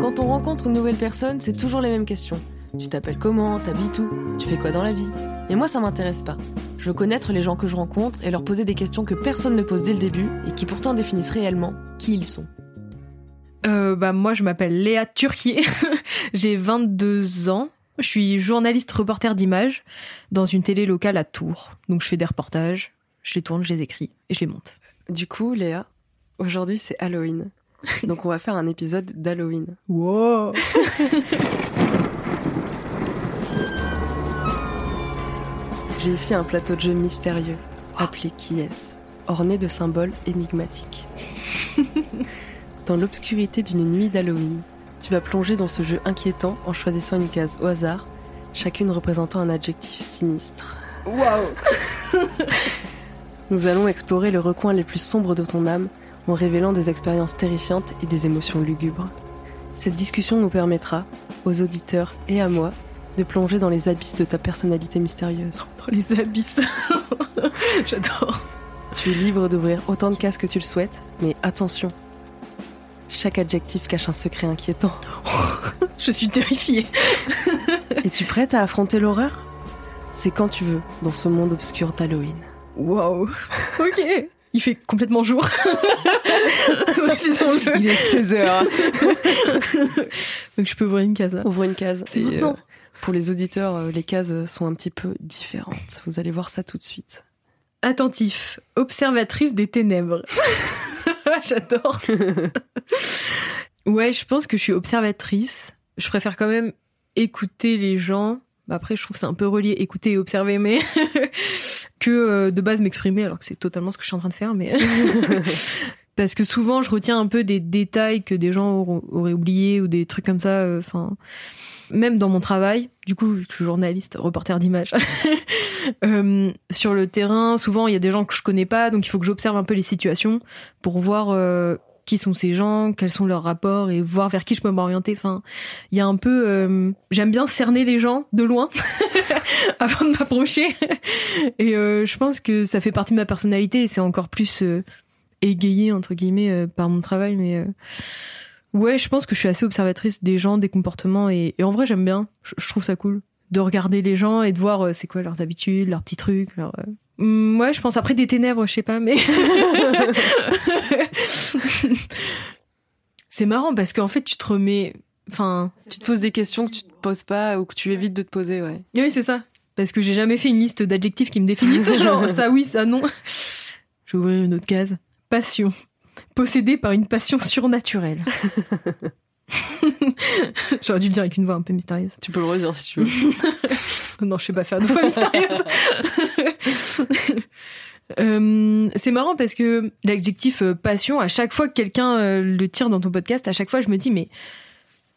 Quand on rencontre une nouvelle personne, c'est toujours les mêmes questions. Tu t'appelles comment? T'habites où? Tu fais quoi dans la vie? Et moi, ça m'intéresse pas. Je veux connaître les gens que je rencontre et leur poser des questions que personne ne pose dès le début et qui pourtant définissent réellement qui ils sont. Euh, bah moi je m'appelle Léa Turquier, j'ai 22 ans, je suis journaliste reporter d'images dans une télé locale à Tours. Donc je fais des reportages, je les tourne, je les écris et je les monte. Du coup, Léa, aujourd'hui c'est Halloween. Donc on va faire un épisode d'Halloween. Wow J'ai ici un plateau de jeu mystérieux, appelé Qui est-ce? Orné de symboles énigmatiques. dans l'obscurité d'une nuit d'Halloween, tu vas plonger dans ce jeu inquiétant en choisissant une case au hasard, chacune représentant un adjectif sinistre. Waouh Nous allons explorer le recoin les plus sombres de ton âme en révélant des expériences terrifiantes et des émotions lugubres. Cette discussion nous permettra, aux auditeurs et à moi, de plonger dans les abysses de ta personnalité mystérieuse. Dans les abysses. J'adore. Tu es libre d'ouvrir autant de cases que tu le souhaites, mais attention. Chaque adjectif cache un secret inquiétant. Je suis terrifiée. Es-tu prête à affronter l'horreur? C'est quand tu veux, dans ce monde obscur d'Halloween. Waouh Ok il fait complètement jour. Il est 16h. Donc je peux ouvrir une case là. Ouvre une case. C'est Et, maintenant. euh, pour les auditeurs, euh, les cases sont un petit peu différentes. Vous allez voir ça tout de suite. Attentif, observatrice des ténèbres. J'adore. ouais, je pense que je suis observatrice. Je préfère quand même écouter les gens. Bah, Après, je trouve que c'est un peu relié, écouter et observer, mais que euh, de base m'exprimer, alors que c'est totalement ce que je suis en train de faire. Mais parce que souvent, je retiens un peu des détails que des gens auraient oubliés ou des trucs comme ça. euh, Enfin, même dans mon travail, du coup, je suis journaliste, reporter d'images. Euh, sur le terrain, souvent il y a des gens que je connais pas, donc il faut que j'observe un peu les situations pour voir qui sont ces gens, quels sont leurs rapports et voir vers qui je peux m'orienter. Enfin, il y a un peu, euh, j'aime bien cerner les gens de loin avant de m'approcher. Et euh, je pense que ça fait partie de ma personnalité et c'est encore plus euh, égayé entre guillemets par mon travail. Mais ouais, je pense que je suis assez observatrice des gens, des comportements et, en vrai j'aime bien. Je, trouve ça cool de regarder les gens et de voir c'est quoi leurs habitudes, leurs petits trucs, leurs. Hum, ouais, je pense après des ténèbres, je sais pas, mais c'est marrant parce qu'en fait tu te remets, enfin, Tu te poses des questions que tu te poses pas ou que tu évites de te poser, ouais. oui c'est ça, parce que j'ai jamais fait une liste d'adjectifs qui me définissent, genre ça oui, ça non. Je vais ouvrir une autre case. Passion, possédé par une passion surnaturelle. J'aurais dû le dire avec une voix un peu mystérieuse. Tu peux le redire si tu veux. Non, je sais pas faire de voix mystérieuse. Euh, c'est marrant parce que l'adjectif euh, passion, à chaque fois que quelqu'un euh, le tire dans ton podcast, à chaque fois je me dis mais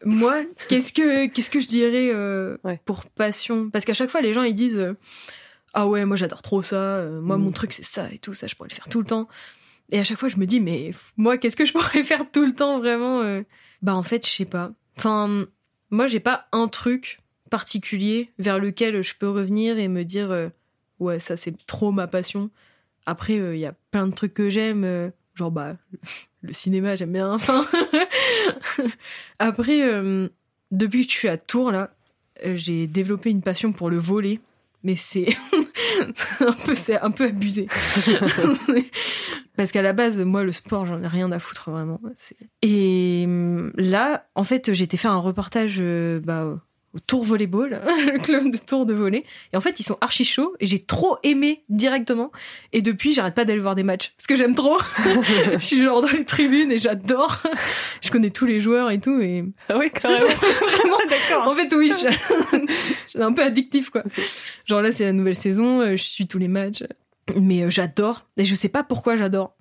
moi qu'est-ce que qu'est-ce que je dirais euh, Ouais. pour passion? Parce qu'à chaque fois les gens ils disent euh, ah ouais moi j'adore trop ça, moi Mm. mon truc c'est ça et tout ça je pourrais le faire tout le temps. Et à chaque fois je me dis mais moi qu'est-ce que je pourrais faire tout le temps vraiment Bah en fait je sais pas. Enfin moi j'ai pas un truc particulier vers lequel je peux revenir et me dire euh, ouais ça c'est trop ma passion. Après il y a plein de trucs que j'aime euh, genre bah le cinéma j'aime bien enfin. Après euh, depuis que je suis à Tours là euh, j'ai développé une passion pour le volet mais c'est un peu c'est un peu abusé. Parce qu'à la base moi le sport j'en ai rien à foutre vraiment. Et euh, là en fait été faire un reportage euh, bah, au Tour Volleyball, le club de Tour de volley. Et en fait, ils sont archi chauds et j'ai trop aimé directement. Et depuis, j'arrête pas d'aller voir des matchs parce que j'aime trop. je suis genre dans les tribunes et j'adore. je connais tous les joueurs et tout. Et Ah oui, c'est vraiment d'accord. En fait, oui, suis un peu addictif quoi. Genre là, c'est la nouvelle saison, euh, je suis tous les matchs, mais euh, j'adore. Et je sais pas pourquoi j'adore.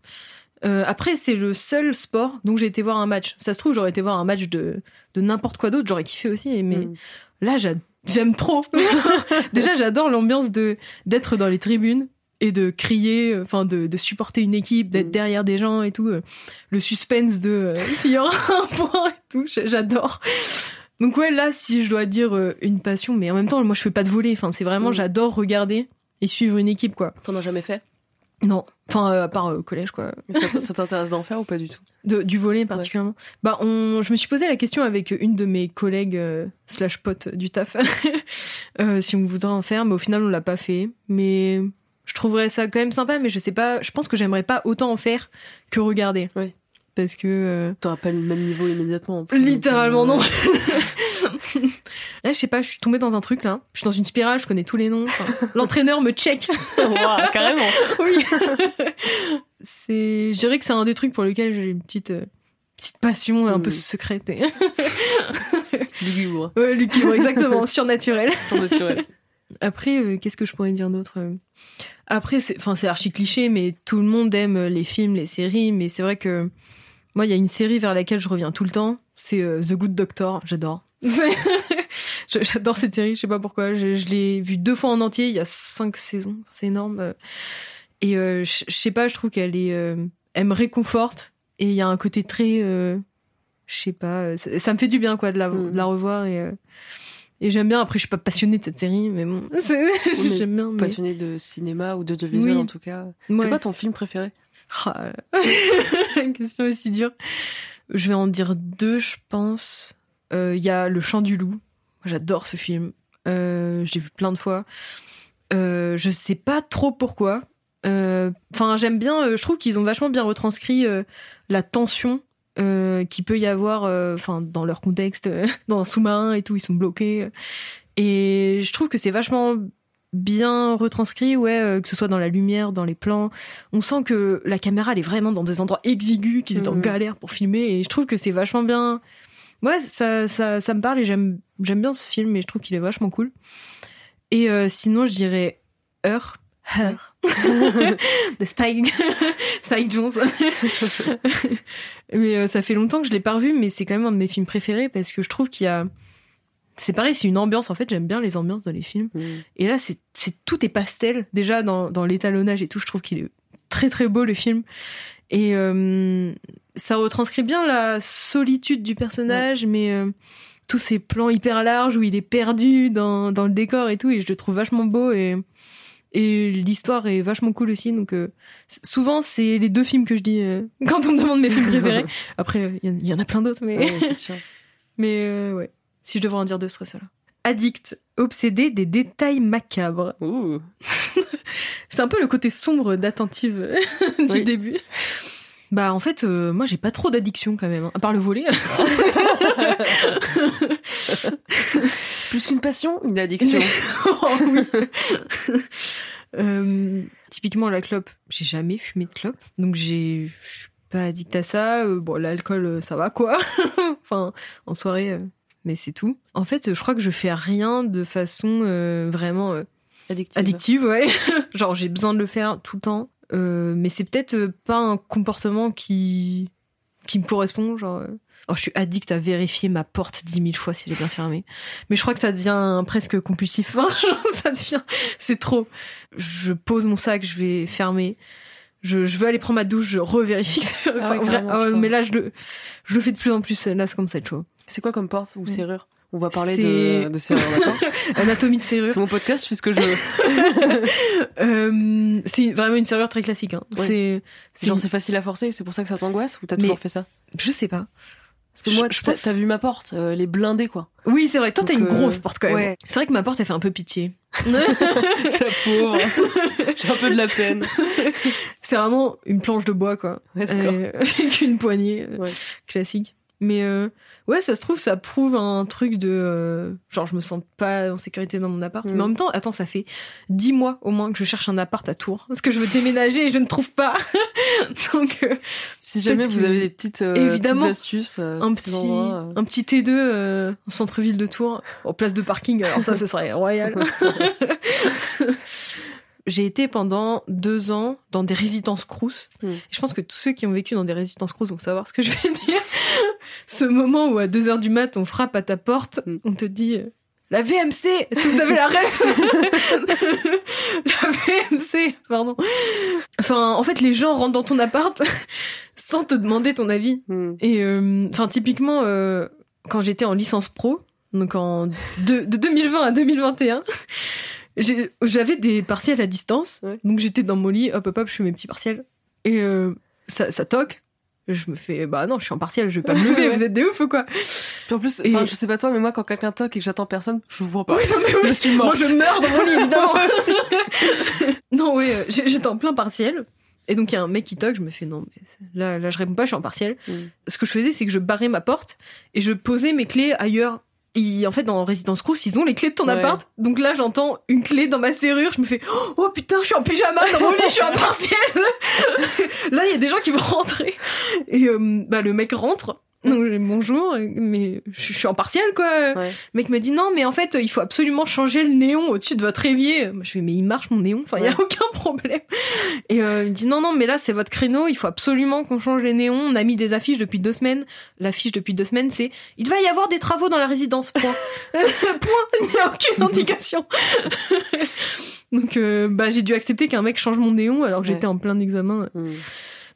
Euh, après, c'est le seul sport donc j'ai été voir un match. Ça se trouve, j'aurais été voir un match de, de n'importe quoi d'autre, j'aurais kiffé aussi. Mais Mm. là, j'a- j'aime trop. Déjà, j'adore l'ambiance de d'être dans les tribunes et de crier, euh, enfin de, de supporter une équipe, d'être Mm. derrière des gens et tout. euh, Le suspense de euh, s'il y aura un point et tout, j'adore. Donc ouais, là, si je dois dire euh, une passion, mais en même temps, moi, je fais pas de voler. Enfin, c'est vraiment, Mm. j'adore regarder et suivre une équipe, quoi. T'en as jamais fait? Non, enfin euh, à part au collège quoi. Mais ça, t'intéresse d'en faire ou pas du tout? De- du volet particulièrement. Bah on, je me suis posé la question avec une de mes collègues euh, slash potes du taf euh, si on voudrait en faire, mais au final on l'a pas fait. Mais je trouverais ça quand même sympa, mais je sais pas. Je pense que j'aimerais pas autant en faire que regarder. Oui. Parce que euh, T'auras pas le même niveau immédiatement. en plus. Littéralement non. là, je sais pas, je suis tombée dans un truc là. Je suis dans une spirale, je connais tous les noms. Enfin, L'entraîneur me check. Ouah, carrément. oui. c'est, je dirais que c'est un des trucs pour lesquels j'ai une petite euh, petite passion un peu Mm. secrète. Et... Lugubre. ouais, lugubre, exactement, surnaturel. Surnaturel. Après, euh, qu'est-ce que je pourrais dire d'autre euh? Après, c'est, enfin, c'est archi cliché, mais tout le monde aime les films, les séries. Mais c'est vrai que moi, il y a une série vers laquelle je reviens tout le temps. C'est euh, The Good Doctor. J'adore. J'adore cette série. Je sais pas pourquoi. Je, je l'ai vue deux fois en entier. Il y a cinq saisons. C'est énorme. euh. Et euh, je je sais pas. Je trouve qu'elle est, euh, elle me réconforte. Et il y a un côté très, euh, je sais pas. Ça, ça me fait du bien quoi de la, Mm. de la revoir et. et j'aime bien, après je suis pas passionnée de cette série, mais bon, j'aime bien. Mais... Passionné de cinéma ou d'audiovisuel Oui. en tout cas. Ouais. C'est quoi ton film préféré? Ah, la question est si dure. Je vais en dire deux, je pense. Euh, Il y a Le Chant du Loup. J'adore ce film. Euh, je l'ai vu plein de fois. Euh, je sais pas trop pourquoi. Euh, Enfin, j'aime bien. euh, je trouve qu'ils ont vachement bien retranscrit euh, la tension qu'il peut y avoir. Enfin, dans leur contexte, dans un sous-marin et tout, ils sont bloqués. Et je trouve que c'est vachement bien retranscrit, ouais, euh, que ce soit dans la lumière, dans les plans. On sent que la caméra, elle est vraiment dans des endroits exigus, qu'ils étaient en Mhm. galère pour filmer. Et je trouve que c'est vachement bien. Ouais, ça, ça, ça me parle et j'aime, bien ce film et je trouve qu'il est vachement cool. Et euh, sinon, je dirais Heure. Heure. de Spike, Spike Jones. mais euh, ça fait longtemps que je l'ai pas revu, mais c'est quand même un de mes films préférés parce que je trouve qu'il y a. C'est pareil, c'est une ambiance. En fait, j'aime bien les ambiances dans les films. Mm. Et là, c'est tout est pastel. Déjà dans, dans l'étalonnage et tout, je trouve qu'il est très très beau le film. Et euh, ça retranscrit bien la solitude du personnage, mais euh, tous ces plans hyper larges où il est perdu dans, dans le décor et tout. Et je le trouve vachement beau et et l'histoire est vachement cool aussi. Donc euh, souvent c'est les deux films que je dis euh, quand on me demande mes films préférés. Après, il y en- il y, en a plein d'autres, mais Ouais, sûr. mais euh, ouais. Si je devrais en dire deux, ce serait cela. Addict, obsédé des détails macabres. Ouh. C'est un peu le côté sombre d'attentive du Oui. début. Bah en fait, euh, moi j'ai pas trop d'addiction quand même, hein, à part le volet. Plus qu'une passion, une addiction. Oh oui. Euh, typiquement la clope, j'ai jamais fumé de clope, donc j'ai, je suis pas addict à ça. Euh, bon, l'alcool, ça va quoi. enfin, en soirée, euh, mais c'est tout. En fait, je crois que je fais rien de façon euh, vraiment euh, Addictive. addictive, ouais. Genre j'ai besoin de le faire tout le temps, Euh, mais c'est peut-être euh, pas un comportement qui qui me correspond. Genre, euh, oh, je suis addict à vérifier ma porte dix mille fois si elle est bien fermée. Mais je crois que ça devient presque compulsif. Enfin, genre, ça devient, c'est trop. Je pose mon sac, je vais fermer. Je, je veux aller prendre ma douche, je revérifie. que c'est- Ah enfin, ouais, ouais, putain. mais là, je le, je le fais de plus en plus. Là, c'est comme ça, être chaud. C'est quoi comme porte ou serrure? On va parler de, de serrure, Anatomie de serrure. C'est mon podcast, je fais ce que je veux. Euh, c'est vraiment une serrure très classique. Hein. Ouais. C'est, Genre, c'est facile à forcer, c'est pour ça que ça t'angoisse ou t'as toujours fait ça je sais pas. Parce que moi, t'as pense- vu ma porte, euh, les blindés, quoi. Oui, c'est vrai. Toi, t'as une euh, grosse porte quand même. ouais. C'est vrai que ma porte, elle fait un peu pitié. La pauvre. J'ai un peu de la peine. c'est vraiment une planche de bois, quoi. Ouais, d'accord. Euh, avec une poignée Ouais. classique. Mais euh, ouais, ça se trouve, ça prouve un truc de euh, genre je me sens pas en sécurité dans mon appart. Mm. Mais en même temps, attends, ça fait dix mois au moins que je cherche un appart à Tours parce que je veux déménager et je ne trouve pas. Donc euh, Si jamais vous avez des petites, euh, Évidemment. petites astuces, euh, un petits petit endroits, euh. un petit T2 euh, en centre-ville de Tours en place de parking. Alors ça, ce serait royal. J'ai été pendant deux ans dans des résidences crous. Mm. Et Je pense que tous ceux qui ont vécu dans des résidences crous vont savoir ce que je vais dire. Ce moment où à deux heures du mat, on frappe à ta porte, Mm. on te dit euh, la VMC. Est-ce que vous avez la ref La VMC, pardon. Enfin, en fait, les gens rentrent dans ton appart sans te demander ton avis. Hmm. Et euh, enfin typiquement euh, quand j'étais en licence pro, donc en de, de 2020 à 2021, j'ai- j'avais des partiels à distance, Ouais. donc j'étais dans mon lit, hop hop hop, je fais mes petits partiels et euh, ça, ça toque. Je me fais bah non, je suis en partiel, je vais pas me lever, vous êtes des ouf ou quoi? Puis en plus, enfin, je sais pas toi, mais moi, quand quelqu'un toque et que j'attends personne, je vous vois pas. Oui, non, mais oui. Je suis Moi morte. je meurs dans mon lit évidemment. non oui, euh, j'étais en plein partiel. Et donc il y a un mec qui toque, je me fais non mais là là je réponds pas, je suis en partiel. Mm. Ce que je faisais c'est que je barrais ma porte et je posais mes clés ailleurs. Et en fait dans Résidence Crous, ils ont les clés de ton Ouais. appart. Donc là j'entends une clé dans ma serrure, je me fais oh putain, je suis en pyjama dans mon lit, je suis en partiel. là il y a des gens qui vont rentrer et euh, bah le mec rentre. Donc je dis, bonjour, mais je suis en partiel quoi. Ouais. Le mec me dit non, mais en fait, il faut absolument changer le néon au-dessus de votre évier. Moi, je fais mais il marche mon néon, enfin il y a aucun problème. Et euh, il me dit non non, mais là c'est votre créneau, il faut absolument qu'on change les néons. On a mis des affiches depuis deux semaines. L'affiche depuis deux semaines, c'est il va y avoir des travaux dans la résidence. Point. Point. Il n'y a aucune indication. Donc euh, bah j'ai dû accepter qu'un mec change mon néon alors que Ouais. j'étais en plein examen. Mm.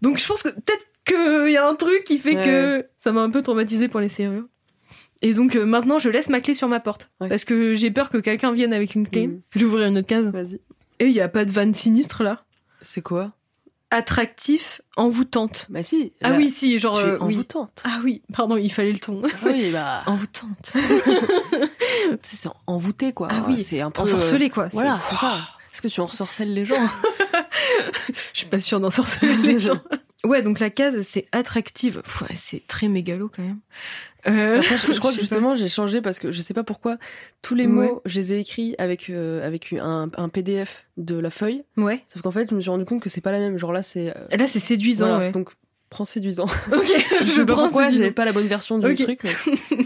Donc je pense que peut-être qu'il y a un truc qui fait Ouais. que ça m'a un peu traumatisé pour les serrures. Et donc euh, maintenant je laisse ma clé sur ma porte Ouais. parce que j'ai peur que quelqu'un vienne avec une clé. Je vais ouvrir une autre case. Vas-y. Et il y a pas de vanne sinistre là. C'est quoi? Attractif, envoûtante. Bah si. Ah là, oui si genre Tu euh, oui. envoûtante. Ah oui, pardon, il fallait le ton. Oui, bah. envoûtante. C'est envoûté, quoi. Ah oui, c'est un peu. Ensorcelée quoi. Voilà, C'est- c'est ça. Est-ce que tu ensorcelles les gens Je suis pas sûre d'ensorceler les gens. Ouais, donc la case c'est attractive. Ouais, c'est très mégalo quand même. Euh, Après, je, je crois que justement, j'ai changé parce que je sais pas pourquoi. Tous les Ouais. mots, je les ai écrits avec, euh, avec un, un PDF de la feuille. Ouais. Sauf qu'en fait, je me suis rendu compte que c'est pas la même. Genre là, c'est. euh, Là c'est séduisant. voilà, ouais. Donc, prends séduisant. Ok, Je sais pas prends pourquoi, j'avais pas la bonne version du truc. mais-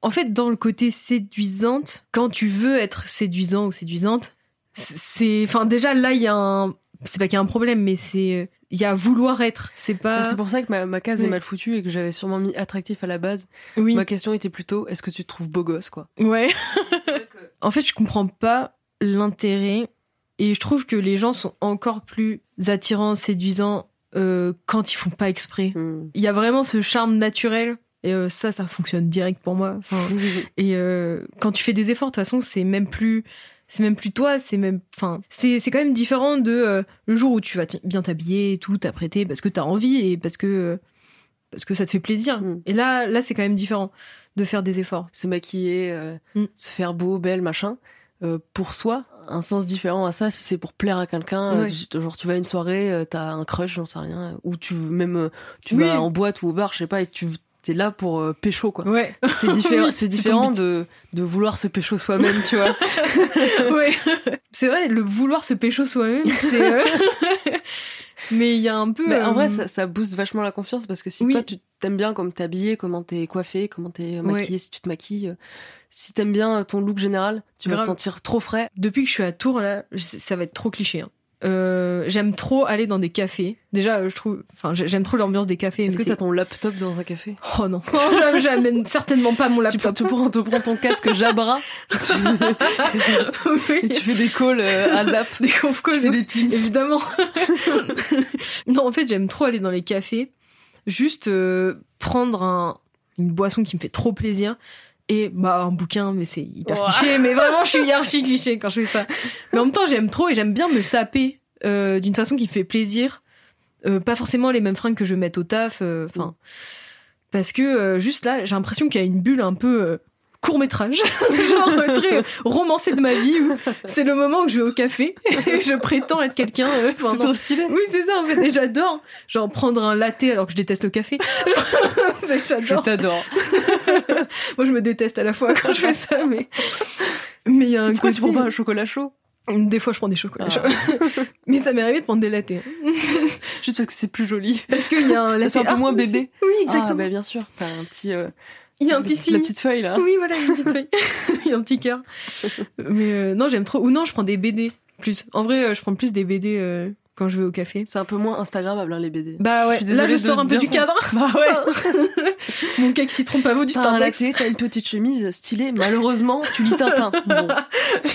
En fait, dans le côté séduisante, quand tu veux être séduisant ou séduisante, c'est, enfin, déjà là, il y a un, c'est pas qu'il y a un problème, mais c'est, il y a vouloir être. C'est pas. C'est pour ça que ma, ma case est mal foutue et que j'avais sûrement mis attractif à la base. Oui. Ma question était plutôt est-ce que tu te trouves beau gosse, quoi? Ouais. En fait, je comprends pas l'intérêt et je trouve que les gens sont encore plus attirants, séduisants euh, quand ils font pas exprès. Hmm. Il y a vraiment ce charme naturel. Et euh, ça, ça fonctionne direct pour moi. Enfin, Et euh, quand tu fais des efforts, de toute façon, c'est même plus, c'est même plus toi, c'est même, enfin, c'est c'est quand même différent de euh, le jour où tu vas bien t'habiller, et tout, t'apprêter parce que t'as envie et parce que euh, parce que ça te fait plaisir. Mm. Et là, là, c'est quand même différent de faire des efforts. se maquiller, euh, Mm. se faire beau, belle, machin. Euh, pour soi, un sens différent à ça, si c'est pour plaire à quelqu'un, euh, Ouais. tu- genre tu vas à une soirée, euh, t'as un crush, j'en sais rien, ou tu même euh, tu Oui. vas en boîte ou au bar, je sais pas, et tu t'es là pour euh, pécho quoi. Ouais. C'est différent, Oui, c'est différent de de vouloir se pécho soi-même, tu vois. ouais. C'est vrai, le vouloir se pécho soi-même, c'est. euh, Mais il y a un peu. Mais en euh, vrai, ça, ça booste vachement la confiance parce que si Oui. toi tu t'aimes bien comme t'es habillé, comment t'es coiffé, comment t'es maquillé, si tu te maquilles, euh, si t'aimes bien ton look général, tu vas te sentir trop frais. depuis que je suis à Tours là, ça va être trop cliché. hein. Euh, j'aime trop aller dans des cafés. Déjà, je trouve, enfin, j'ai- j'aime trop l'ambiance des cafés. Est-ce que t'as ton laptop dans un café? Oh non, j'aime- j'amène certainement pas mon tu, laptop. tu prends, tu prends ton casque Jabra tu, Oui. et tu fais des calls euh, à Zap. des conf Tu calls, fais des teams. évidemment. non, en fait, j'aime trop aller dans les cafés, juste euh, prendre un, une boisson qui me fait trop plaisir. Et bah un bouquin, mais c'est hyper cliché. Mais vraiment, je suis archi cliché quand je fais ça. Mais en même temps, j'aime trop et j'aime bien me saper euh, d'une façon qui me fait plaisir. Euh, pas forcément les mêmes fringues que je mettre au taf. euh, Enfin, parce que euh, juste là, j'ai l'impression qu'il y a une bulle un peu euh, court métrage, genre euh, très romancé de ma vie. où C'est le moment où je vais au café et je prétends être quelqu'un. euh, C'est trop stylé. oui, c'est ça, en fait, et j'adore. Genre, prendre un latte alors que je déteste le café. C'est- Je j'adore. t'adore. Moi, je me déteste à la fois quand je fais ça, mais. Mais il y a un Pourquoi tu prends pas un chocolat chaud? Des fois, je prends des chocolats Ah. chauds. mais ça m'est arrivé de prendre des lattes. Juste parce que c'est plus joli. Parce qu'il y a un latte un peu moins bébé. Oui, Ah, exactement. bah bien sûr, t'as un petit. euh, il y a un petit la signe. petite feuille là. Oui, voilà, il y a une petite feuille. il y a un petit cœur. Mais euh, non, j'aime trop. Ou non, je prends des BD plus. En vrai, euh, je prends plus des BD euh, quand je vais au café. C'est un peu moins Instagrammable hein, les BD. Bah ouais, là je sors un peu du cadre. Bah ouais. Mon cake citron pavot du T'as un t'as une petite chemise stylée. Malheureusement, tu lis Tintin. Bon.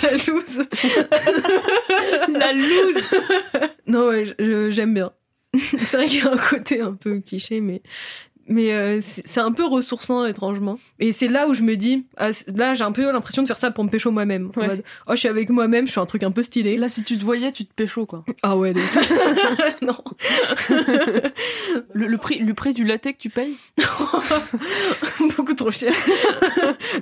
La loose. La loose. Non, ouais, j'aime bien. C'est vrai qu'il y a un côté un peu cliché, mais, Mais euh, c'est un peu ressourçant étrangement. Et c'est là où je me dis, ah, là j'ai un peu l'impression de faire ça pour me pécho moi-même. En Ouais. mode, oh je suis avec moi-même, je fais un truc un peu stylé. Là, si tu te voyais, tu te pécho, quoi. Ah ouais, non. Le, le prix, le prix du latte que tu payes? Beaucoup trop cher.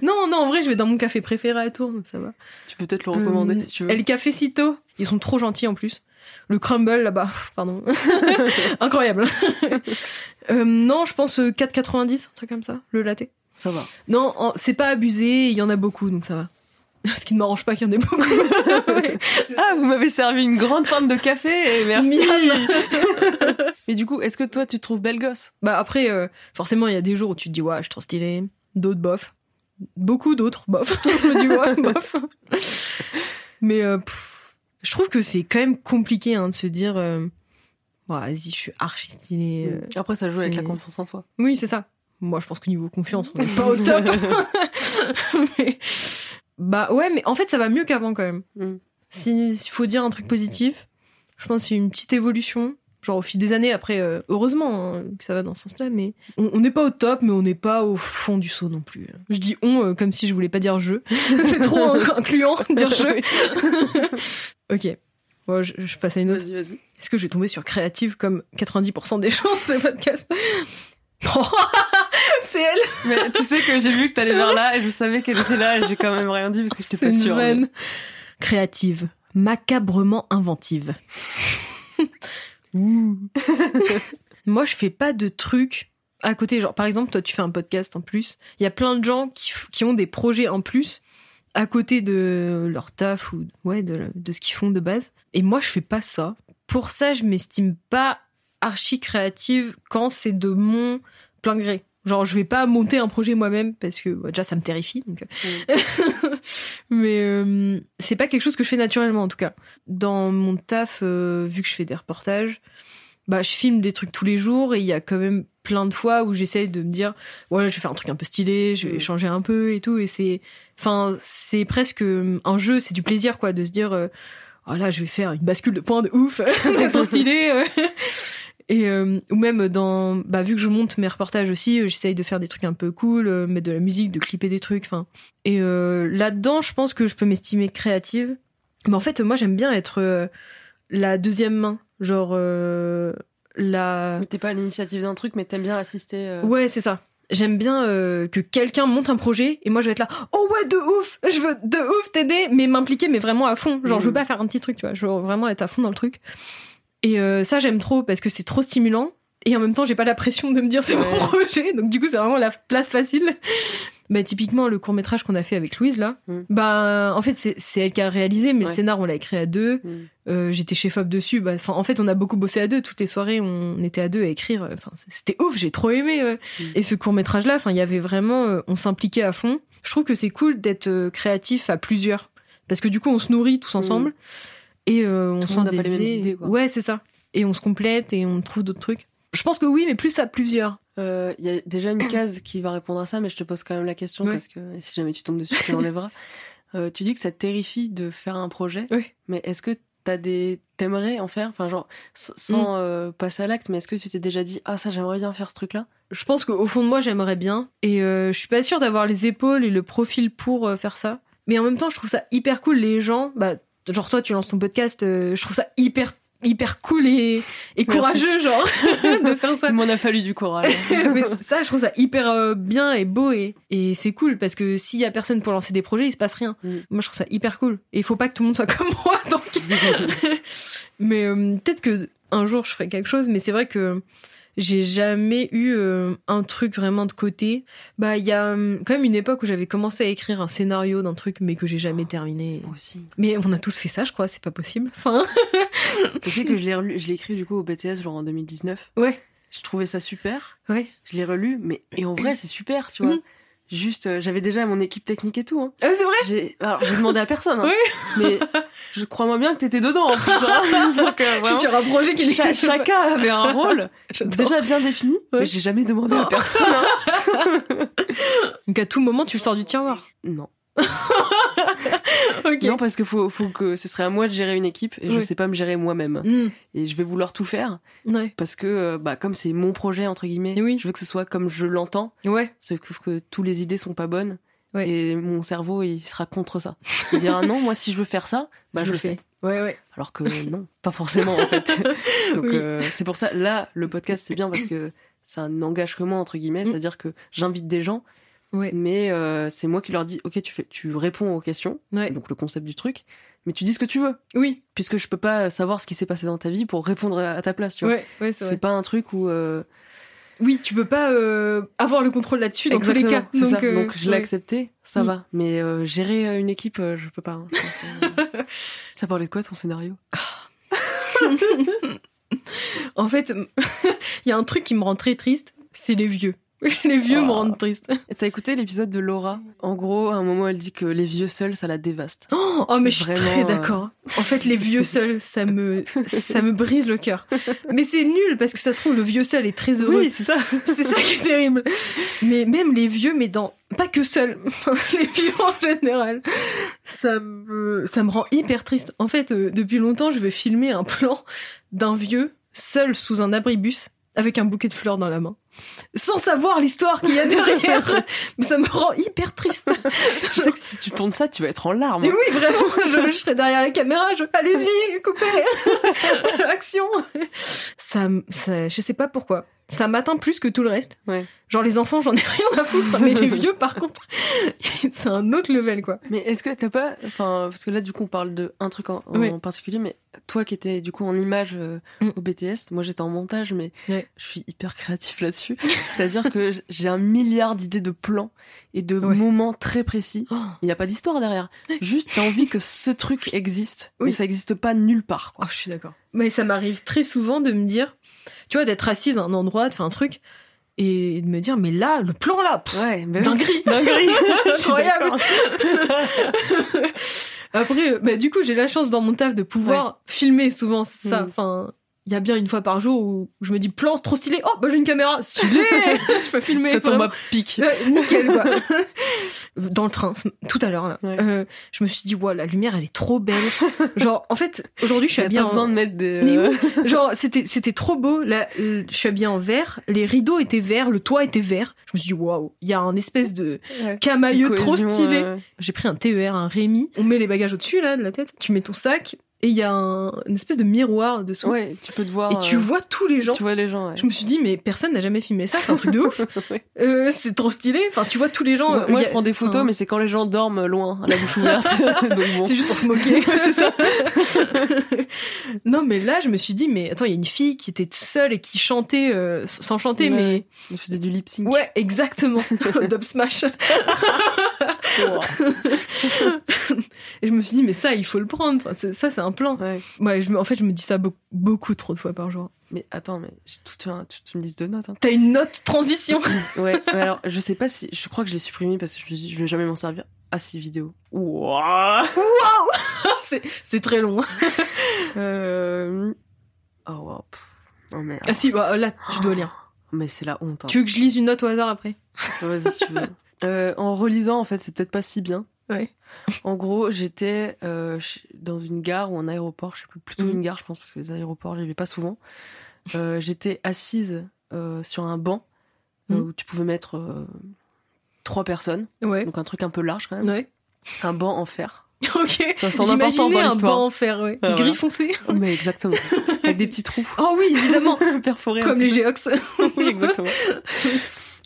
non, non, en vrai, je vais dans mon café préféré à Tours, ça va. Tu peux peut-être le recommander Euh, si tu veux. El Cafecito. Ils sont trop gentils en plus. Le crumble là-bas, pardon. Incroyable. Euh, non, je pense euh, 4,90, un truc comme ça, le latte. Ça va. Non, c'est pas abusé, il y en a beaucoup, donc ça va. Ce qui ne m'arrange pas qu'il y en ait beaucoup. Ah, vous m'avez servi une grande pinte de café et merci. Mais du coup, est-ce que toi, tu te trouves belle gosse? Bah après, euh, forcément, il y a des jours où tu te dis, ouais, je suis trop stylé. D'autres, bof. Beaucoup d'autres, bof. je me dis, ouais, bof. Mais euh, pff, je trouve que c'est quand même compliqué hein, de se dire, euh, vas-y, je suis archi stylé. euh. Après, ça joue avec la confiance en soi. Oui, c'est ça. Moi, je pense que niveau confiance, on est pas au top. Mais- Bah ouais, mais en fait, ça va mieux qu'avant quand même. Mm. Si- S'il faut dire un truc positif, je pense que c'est une petite évolution. Genre au fil des années, après, euh, heureusement hein, que ça va dans ce sens-là, mais on n'est pas au top, mais on n'est pas au fond du saut non plus. Je dis on euh, comme si je voulais pas dire je. c'est trop incluant de dire je. ok. Bon, je, je passe à une autre. Vas-y, vas-y. Est-ce que je vais tomber sur créative comme 90% des gens de ce podcast C'est elle Mais tu sais que j'ai vu que t'allais vers là et je savais qu'elle était là et j'ai quand même rien dit parce que j'étais pas sûre. Créative, macabrement inventive. Moi, je fais pas de trucs à côté. Genre, par exemple, toi, tu fais un podcast en plus. Il y a plein de gens qui, qui ont des projets en plus à côté de leur taf ou ouais de, de ce qu'ils font de base. Et moi, je fais pas ça. Pour ça, je m'estime pas archi créative quand c'est de mon plein gré. Genre, je vais pas monter un projet moi-même parce que bah, déjà ça me terrifie. Donc, euh. Mais euh, c'est pas quelque chose que je fais naturellement en tout cas. Dans mon taf, euh, vu que je fais des reportages, bah je filme des trucs tous les jours et il y a quand même plein de fois où j'essaye de me dire ouais je vais faire un truc un peu stylé, je vais Mm. changer un peu et tout et c'est enfin c'est presque un jeu, c'est du plaisir quoi de se dire euh, oh là je vais faire une bascule de points de ouf, c'est trop stylé. Et euh, ou même dans bah vu que je monte mes reportages aussi, euh, j'essaye de faire des trucs un peu cool, euh, mettre de la musique, de clipper des trucs, enfin. Et euh, là-dedans, je pense que je peux m'estimer créative. Mais en fait, moi j'aime bien être euh, la deuxième main, genre euh, la Mais t'es pas à l'initiative d'un truc, mais t'aimes bien assister. euh, Ouais, c'est ça. J'aime bien euh, que quelqu'un monte un projet et moi je vais être là. Oh ouais, de ouf, je veux de ouf t'aider, mais m'impliquer, mais vraiment à fond. Genre, je veux Mhm. pas faire un petit truc, tu vois. Je veux vraiment être à fond dans le truc. Et euh, ça, j'aime trop parce que c'est trop stimulant. Et en même temps, j'ai pas la pression de me dire c'est mon projet. Donc du coup, c'est vraiment la place facile. Bah, typiquement, le court métrage qu'on a fait avec Louise là, Mhm. bah en fait c'est elle qui a réalisé, mais le scénar on l'a écrit à deux. Mm. Euh, j'étais chef op dessus. Bah, en fait, on a beaucoup bossé à deux. Toutes les soirées, on était à deux à écrire. Enfin, c'était ouf. J'ai trop aimé. ouais. Mm. Et ce court métrage là, enfin, il y avait vraiment, euh, on s'impliquait à fond. Je trouve que c'est cool d'être euh, créatif à plusieurs, parce que du coup, on se nourrit tous ensemble et euh, on a des idées, quoi. Ouais, c'est ça. Et on se complète et on trouve d'autres trucs. Je pense que oui, mais plus à plusieurs. Euh, Il y a déjà une case qui va répondre à ça, mais je te pose quand même la question parce que si jamais tu tombes dessus, tu l'enlèveras. Euh, tu dis que ça te terrifie de faire un projet, Oui. mais est-ce que t'as des t'aimerais en faire, enfin genre sans euh, passer à l'acte, mais est-ce que tu t'es déjà dit ah ça j'aimerais bien faire ce truc-là? Je pense qu'au fond de moi, j'aimerais bien. Et euh, je suis pas sûre d'avoir les épaules et le profil pour euh, faire ça. Mais en même temps, je trouve ça hyper cool. Les gens, bah, genre toi, tu lances ton podcast, euh, je trouve ça hyper, hyper cool et, et courageux, genre, de faire ça. Il m'en a fallu du courage. Mais ça, je trouve ça hyper euh, bien et beau et, et c'est cool parce que s'il y a personne pour lancer des projets, il se passe rien. Mm. Moi, je trouve ça hyper cool. Et il faut pas que tout le monde soit comme moi, donc. mais euh, peut-être que un jour je ferai quelque chose, mais c'est vrai que j'ai jamais eu euh, un truc vraiment de côté. Bah, il y a euh, quand même une époque où j'avais commencé à écrire un scénario d'un truc, mais que j'ai jamais terminé. Moi aussi. Mais on a tous fait ça, je crois, c'est pas possible. Enfin, Tu sais que je l'ai relu- je l'ai écrit du coup au BTS genre en 2019. ouais, Je trouvais ça super. ouais. Je l'ai relu, mais et en vrai c'est super, tu vois. Mhm. Juste, euh, j'avais déjà mon équipe technique et tout. Hein. Ah, c'est vrai? J'ai, alors j'ai demandé à personne, hein, Oui. mais je crois-moi bien que t'étais dedans en plus. Hein. Donc, euh, Je suis vraiment, sur un projet qui cha- chacun avait un rôle déjà bien défini, Ouais. mais j'ai jamais demandé à personne. hein. Donc à tout moment, tu sors du tiroir? Non. Non, parce que faut, faut que ce serait à moi de gérer une équipe et je Ouais. sais pas me gérer moi-même. Hmm, Et je vais vouloir tout faire ouais. parce que, euh, bah, comme c'est mon projet, entre guillemets, Et oui. je veux que ce soit comme je l'entends, Ouais. sauf que, que tous les idées sont pas bonnes. Ouais. Et mon cerveau, il sera contre ça. Il dira non, moi, si je veux faire ça, bah, je, le fais. Ouais, ouais. Alors que non, pas forcément, en fait. Donc, Oui. euh, c'est pour ça, là, le podcast, c'est bien parce que ça n'engage que moi, entre guillemets, Mm. c'est-à-dire que j'invite des gens, Ouais. mais euh, c'est moi qui leur dis, ok, tu fais, tu réponds aux questions, Ouais. donc le concept du truc, mais tu dis ce que tu veux, Oui. puisque je peux pas savoir ce qui s'est passé dans ta vie pour répondre à ta place, tu vois. Ouais, ouais, c'est pas un truc où. euh, Oui, tu peux pas euh, avoir le contrôle là-dessus dans tous les cas. Donc, ça. euh, Donc je l'ai accepté, ça va. Mais euh, gérer euh, une équipe, je peux pas. hein. ça parlait de quoi ton scénario? En fait, il y a un truc qui me rend très triste, c'est les vieux. Les vieux me Oh. rendent triste. Et T'as écouté l'épisode de Laura En gros, à un moment, elle dit que les vieux seuls, ça la dévaste. Oh, oh, mais je suis très euh. d'accord. En fait, les vieux seuls, ça me, ça me brise le cœur. Mais c'est nul parce que ça se trouve le vieux seul est très heureux. c'est ça. C'est ça qui est terrible. Mais même les vieux, mais dans pas que seuls, les vieux en général, ça me, ça me rend hyper triste. En fait, euh, depuis longtemps, je veux filmer un plan d'un vieux seul sous un abribus avec un bouquet de fleurs dans la main, sans savoir l'histoire qu'il y a derrière. mais ça me rend hyper triste. tu sais que si tu tournes ça, tu vas être en larmes. Mais oui, vraiment, je, je serais derrière la caméra, je allez-y, coupez, action. Ça, ça, je sais pas pourquoi. Ça m'atteint plus que tout le reste. Ouais. Genre les enfants, j'en ai rien à foutre, mais les vieux, par contre, c'est un autre level, quoi. Mais est-ce que t'as pas, enfin, parce que là du coup on parle de un truc en, en Oui. particulier, mais toi qui étais du coup en image euh, Mm. au BTS, moi j'étais en montage, mais Ouais. je suis hyper créatif là-dessus. C'est-à-dire que j'ai un milliard d'idées de plans et de Ouais. moments très précis. Oh, Il n'y a pas d'histoire derrière. Juste t'as envie que ce truc existe, Oui. mais ça existe pas nulle part. Quoi. oh, je suis d'accord. Mais ça m'arrive très souvent de me dire, tu vois, d'être assise à un endroit, de faire un truc, et de me dire, mais là, le plan là, pff, Ouais, oui. dinguerie, Dinguerie. Incroyable. Après, bah, du coup, j'ai la chance dans mon taf de pouvoir filmer souvent ça. Mm. Enfin, il y a bien une fois par jour où je me dis plan, trop stylé. Oh, bah j'ai une caméra, stylé. je peux filmer. Ça tombe à pic. Nickel quoi. Dans le train, tout à l'heure Ouais. euh, je me suis dit ouais, la lumière elle est trop belle. Genre en fait aujourd'hui je suis habillée pas en besoin de mettre des. Mais euh, genre c'était c'était trop beau. Là, je suis habillée en vert, les rideaux étaient verts, le toit était vert. Je me suis dit waouh, il y a un espèce de ouais. camailleux trop stylé. euh, J'ai pris un TER, un Rémi. On met les bagages au-dessus, là, de la tête. Tu mets ton sac et il y a un- une espèce de miroir dessous. Ouais, tu peux te voir. et tu euh, vois tous les gens. Tu vois les gens. ouais. Je me suis dit, mais personne n'a jamais filmé ça, c'est un truc de ouf. Ouais. Euh, c'est trop stylé. Enfin, tu vois tous les gens. Moi, euh, moi, je prends des photos, enfin, mais c'est quand les gens dorment loin, à la bouche ouverte. Bon. C'est juste pour se moquer. C'est ça. non, mais là, je me suis dit, mais attends, il y a une fille qui était seule et qui chantait, euh, sans chanter, mais. Je faisais du lip sync. Ouais, exactement. Dub Smash. Et je me suis dit, mais ça, il faut le prendre. Enfin, ça, c'est un plan. Ouais. Ouais, je me, en fait, je me dis ça beaucoup, beaucoup trop de fois par jour. Mais attends, mais j'ai toute, un- toute une liste de notes. hein. T'as une note transition. Ouais, mais alors, je sais pas si. Je crois que je l'ai supprimé parce que je me suis dit, je vais jamais m'en servir. Ah, si, vidéo. Ouah. c'est, c'est très long. Euh... Oh, wow. Non, mais. Ah si, bah, là, tu dois lire. Mais c'est la honte. hein. Tu veux que je lise une note au hasard après? Vas-y, si tu veux. Euh, en relisant, en fait, c'est peut-être pas si bien. Ouais. En gros, j'étais euh, dans une gare ou un aéroport, je sais plus, plutôt Mhm. une gare, je pense, parce que les aéroports, j'y vais pas souvent. Euh, j'étais assise sur un banc Mhm. où tu pouvais mettre trois personnes, Ouais. donc un truc un peu large quand même. Ouais. Un banc en fer. Ok. Ça a son importance dans un banc en fer, ouais. Ah, Gris voilà. foncé. Mais exactement. Avec des petits trous Oh oui, évidemment. perforés. Comme les. Géox. Oui, exactement.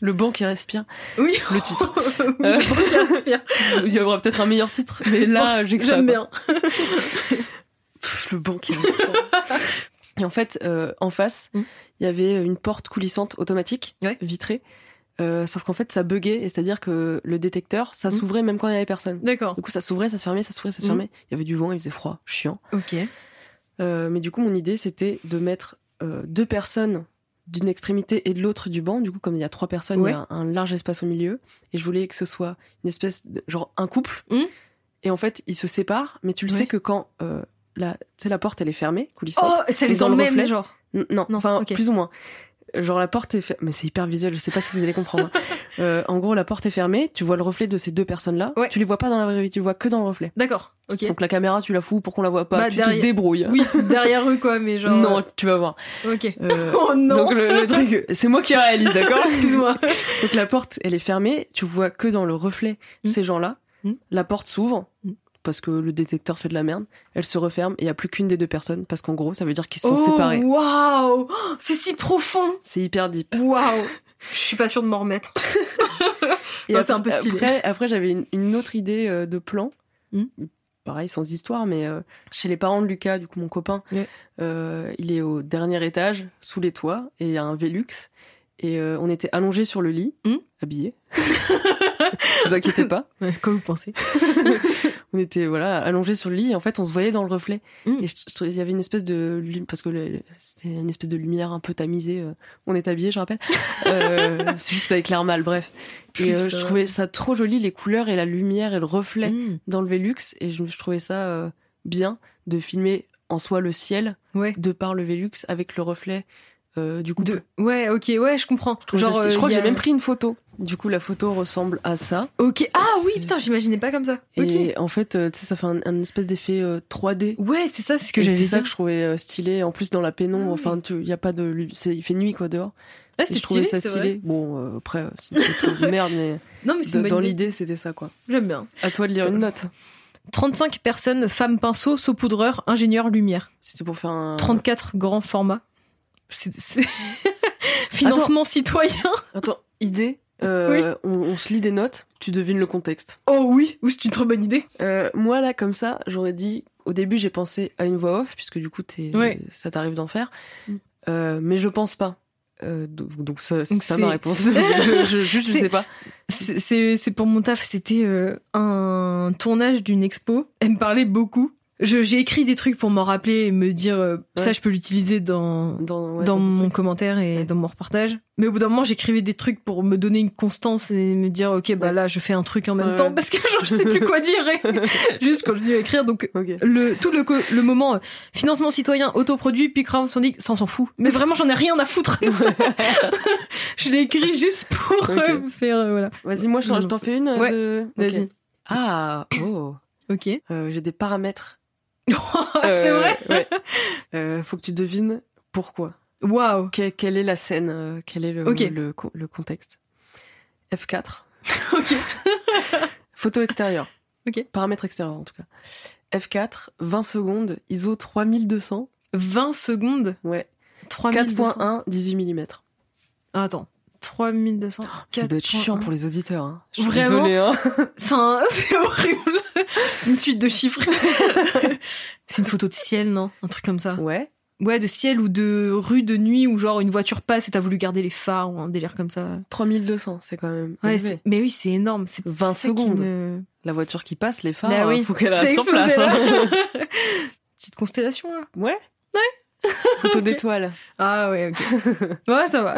Le banc qui respire. Oui. Le titre. oui, le banc qui respire. Il y aura peut-être un meilleur titre, mais là, Oh, j'ai que ça. J'aime bien. Pff, le banc qui respire. Et en fait, euh, en face, il Mm. y avait une porte coulissante automatique, Ouais. vitrée. Euh, sauf qu'en fait, ça buguait, c'est-à-dire que le détecteur, ça Mm. s'ouvrait même quand il y avait personne. D'accord. Du coup, ça s'ouvrait, ça se fermait, ça s'ouvrait, ça se Mm. fermait. Il y avait du vent, il faisait froid, chiant. Ok. Euh, mais du coup, mon idée, c'était de mettre deux personnes d'une extrémité et de l'autre du banc. Du coup, comme il y a trois personnes, Ouais. il y a un, un large espace au milieu. Et je voulais que ce soit une espèce de, genre un couple. Mm. Et en fait, ils se séparent, mais tu le Ouais. sais que quand euh, la, la porte, elle est fermée, coulissante. Oh, ça mais les dans le reflet. genre. N- Non, Non, enfin, plus ou moins. Genre la porte est fermée. Mais c'est hyper visuel, je sais pas si vous allez comprendre. hein. Euh, en gros, la porte est fermée, tu vois le reflet de ces deux personnes-là. Ouais. Tu les vois pas dans la vraie vie, tu les vois que dans le reflet. D'accord. Ok. Donc la caméra, tu la fous pour qu'on la voit pas. Bah, tu derrière- te débrouilles. Oui, derrière eux quoi, mais genre. Non, tu vas voir. euh, Ok. Euh, Oh non. Donc le, le truc, c'est moi qui réalise, d'accord Excuse-moi. Donc la porte, elle est fermée, tu vois que dans le reflet Mm. ces gens-là. Mm. La porte s'ouvre. Parce que le détecteur fait de la merde. Elle se referme et il y a plus qu'une des deux personnes parce qu'en gros, ça veut dire qu'ils sont Oh, séparés. Waouh, c'est si profond. C'est hyper deep. Waouh. Je suis pas sûre de m'en remettre. Et Ouais, après, c'est un peu stylé. Après, après j'avais une, une autre idée euh, de plan. Mm. Pareil, sans histoire, mais euh, chez les parents de Lucas, du coup, mon copain, euh, il est au dernier étage, sous les toits, et il y a un Velux. Et euh, on était allongés sur le lit, Mm. habillés. vous inquiétez pas. Ouais, Quoi vous pensez? On était voilà allongés sur le lit et en fait on se voyait dans le reflet. Mm. Et il y avait une espèce de parce que c'était une espèce de lumière un peu tamisée. euh, on est habillés, je rappelle. Euh, c'est juste avec l'air mal, bref. Et euh, je trouvais ça trop joli les couleurs et la lumière et le reflet Mm. dans le Velux et je, je trouvais ça euh, bien de filmer en soi le ciel Ouais. de par le Velux avec le reflet euh, du couple. De... Ouais, ok, ouais, je comprends. Je, Genre, je euh, crois que j'ai même pris une photo. Du coup, la photo ressemble à ça. Ok. Ah oui, putain, j'imaginais pas comme ça. Ok. Et en fait, euh, tu sais, ça fait un, un espèce d'effet euh, 3D. Ouais, c'est ça, c'est ce que j'avais c'est ça que je trouvais euh, stylé. En plus, dans la pénombre, Ah enfin, tu, y a pas de, il fait nuit quoi dehors. Ouais, c'est je trouvais stylé, ça stylé. Bon, euh, après, euh, c'est une merde, mais Non, mais de- dans idée. l'idée, c'était ça quoi. J'aime bien. À toi de lire une note. 35 personnes, femmes pinceau, saupoudreur, ingénieur lumière. C'était pour faire un. 34 grands formats. C'est- c'est- Financement citoyen. Attends, idée. euh, on, on se lit des notes. Tu devines le contexte. Oh oui, oui, c'est une très bonne idée. Euh, moi là, comme ça, j'aurais dit. Au début, j'ai pensé à une voix off, puisque du coup, ça t'arrive d'en faire. Mm. Euh, mais je pense pas. Euh, donc, ça, c'est ma réponse. je, je, juste, je C'est- sais pas. C'est- pour mon taf, c'était euh, un tournage d'une expo. Elle me parlait beaucoup. Je- J'ai écrit des trucs pour m'en rappeler et me dire euh, ça je peux l'utiliser dans Dans, ouais, dans ton mon truc. commentaire et dans mon reportage. Mais au bout d'un moment, j'écrivais des trucs pour me donner une constance et me dire ok bah là je fais un truc en même temps parce que genre, je sais plus quoi dire et juste quand je dis à écrire donc le tout le le moment euh, financement citoyen autoproduit puis crowdfunding ça on s'en fout mais vraiment j'en ai rien à foutre je l'ai écrit juste pour euh, faire euh, voilà Vas-y, moi, je t'en, fais une. euh, de... vas-y. Ah, oh. ok Euh, j'ai des paramètres. c'est Euh, vrai ouais. Euh, faut que tu devines pourquoi. waouh Que- quelle est la scène euh, Quel est le, contexte? F4. ok Photo extérieure. Ok. Paramètres extérieurs, en tout cas. F4, 20 secondes, ISO 3200. 20 secondes? Ouais. 3200 4.1, 18 mm. Attends 3200 Ça doit être chiant 4.1. pour les auditeurs. Hein. Je suis Vraiment désolée. Hein. Enfin, c'est horrible. c'est une suite de chiffres. c'est une photo de ciel, non? Un truc comme ça. Ouais. Ouais, de ciel ou de rue de nuit où genre une voiture passe et t'as voulu garder les phares ou un délire comme ça. 3200, c'est quand même. Ouais, mais oui, c'est énorme. C'est 20 c'est ça qui secondes. me- La voiture qui passe, les phares, Bah oui. faut qu'elle reste sur place. hein. Petite constellation là. Ouais. Ouais. Photo d'étoile. Ah ouais, ok. ouais, ça va.